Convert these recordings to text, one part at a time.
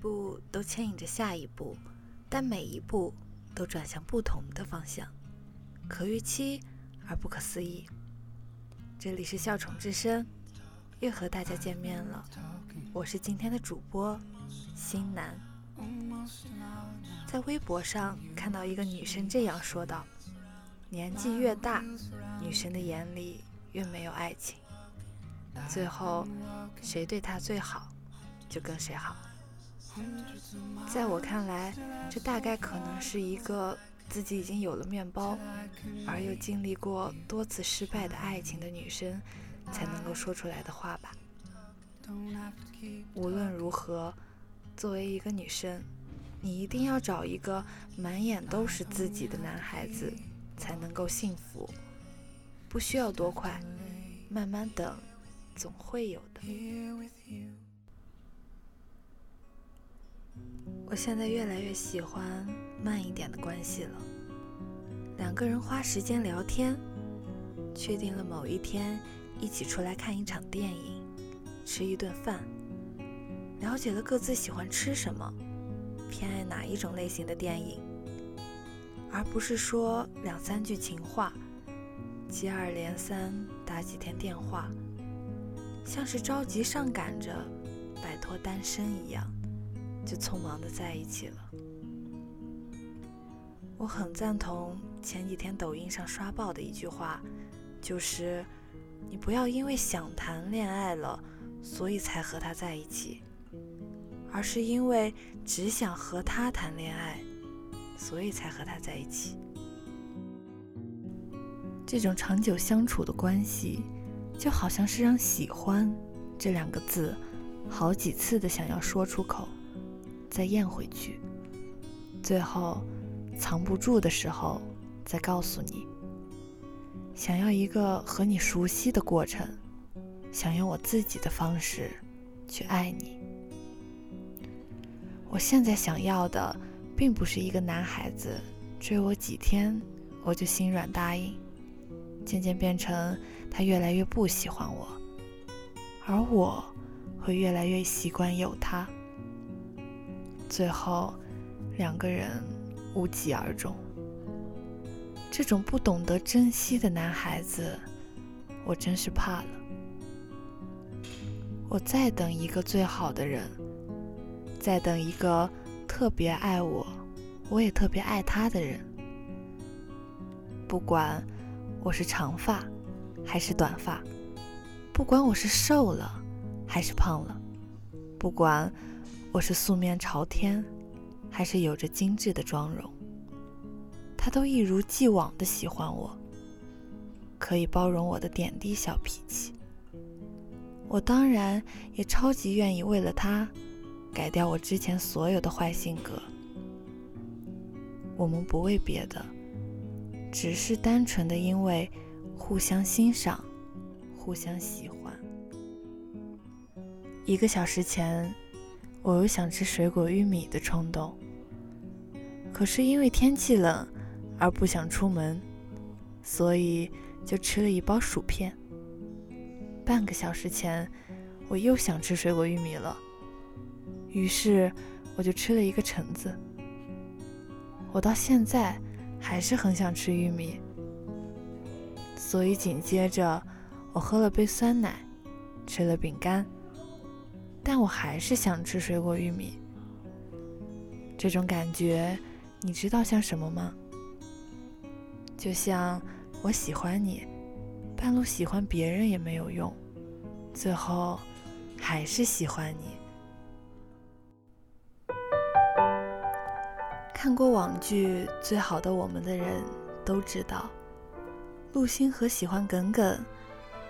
步都牵引着下一步，但每一步都转向不同的方向，可预期而不可思议。这里是笑宠之声，又和大家见面了。我是今天的主播新南。在微博上看到一个女生这样说道：“年纪越大，女生的眼里越没有爱情。最后，谁对她最好，就跟谁好。”在我看来，这大概可能是一个自己已经有了面包，而又经历过多次失败的爱情的女生才能够说出来的话吧。无论如何，作为一个女生，你一定要找一个满眼都是自己的男孩子，才能够幸福。不需要多快，慢慢等，总会有的。我现在越来越喜欢慢一点的关系了。两个人花时间聊天，确定了某一天一起出来看一场电影，吃一顿饭，了解了各自喜欢吃什么，偏爱哪一种类型的电影，而不是说两三句情话，接二连三打几天电话，像是着急上赶着摆脱单身一样。就匆忙的在一起了。我很赞同前几天抖音上刷爆的一句话，就是你不要因为想谈恋爱了，所以才和他在一起，而是因为只想和他谈恋爱，所以才和他在一起。这种长久相处的关系，就好像是让“喜欢”这两个字好几次的想要说出口。再咽回去，最后藏不住的时候再告诉你。想要一个和你熟悉的过程，想用我自己的方式去爱你。我现在想要的，并不是一个男孩子追我几天我就心软答应，渐渐变成他越来越不喜欢我，而我会越来越习惯有他。最后，两个人无疾而终。这种不懂得珍惜的男孩子，我真是怕了。我在等一个最好的人，在等一个特别爱我，我也特别爱他的人。不管我是长发还是短发，不管我是瘦了还是胖了，不管。我是素面朝天，还是有着精致的妆容，他都一如既往的喜欢我，可以包容我的点滴小脾气。我当然也超级愿意为了他，改掉我之前所有的坏性格。我们不为别的，只是单纯的因为互相欣赏，互相喜欢。一个小时前。我有想吃水果玉米的冲动，可是因为天气冷而不想出门，所以就吃了一包薯片。半个小时前，我又想吃水果玉米了，于是我就吃了一个橙子。我到现在还是很想吃玉米，所以紧接着我喝了杯酸奶，吃了饼干。但我还是想吃水果玉米。这种感觉，你知道像什么吗？就像我喜欢你，半路喜欢别人也没有用，最后还是喜欢你。看过网剧《最好的我们》的人都知道，陆星河喜欢耿耿，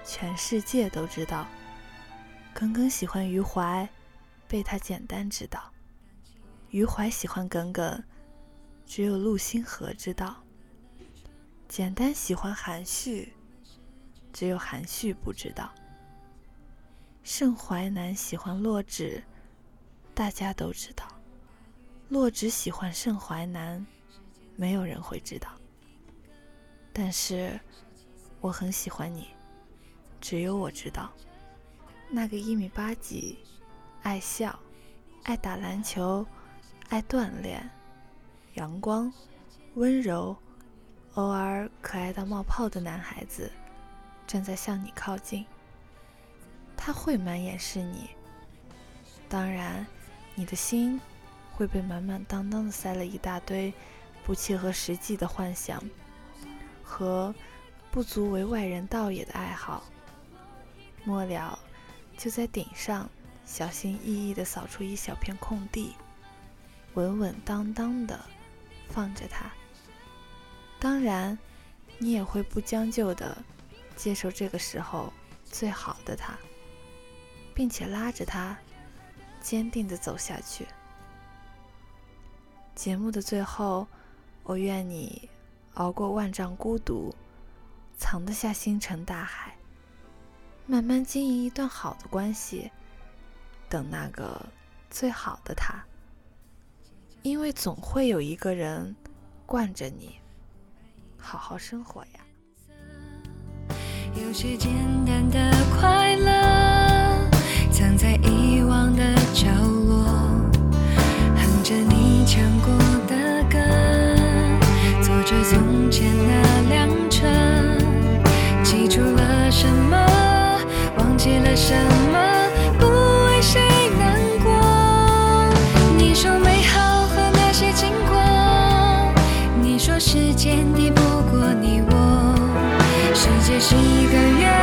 全世界都知道。耿耿喜欢余淮，被他简单知道；余淮喜欢耿耿，只有陆星河知道。简单喜欢韩旭，只有韩旭不知道。盛淮南喜欢洛枳，大家都知道。洛枳喜欢盛淮南，没有人会知道。但是我很喜欢你，只有我知道。那个一米八几，爱笑，爱打篮球，爱锻炼，阳光、温柔，偶尔可爱到冒泡的男孩子，正在向你靠近。他会满眼是你，当然，你的心会被满满当当的塞了一大堆不切合实际的幻想和不足为外人道也的爱好。末了，就在顶上小心翼翼地扫出一小片空地，稳稳当当的放着它。当然，你也会不将就的接受这个时候最好的他，并且拉着他坚定的走下去。节目的最后，我愿你熬过万丈孤独，藏得下星辰大海。慢慢经营一段好的关系，等那个最好的他，因为总会有一个人惯着你，好好生活呀。有些简单的快乐，藏在遗忘的角落，哼着你唱过的歌，坐着从前那这是一个月。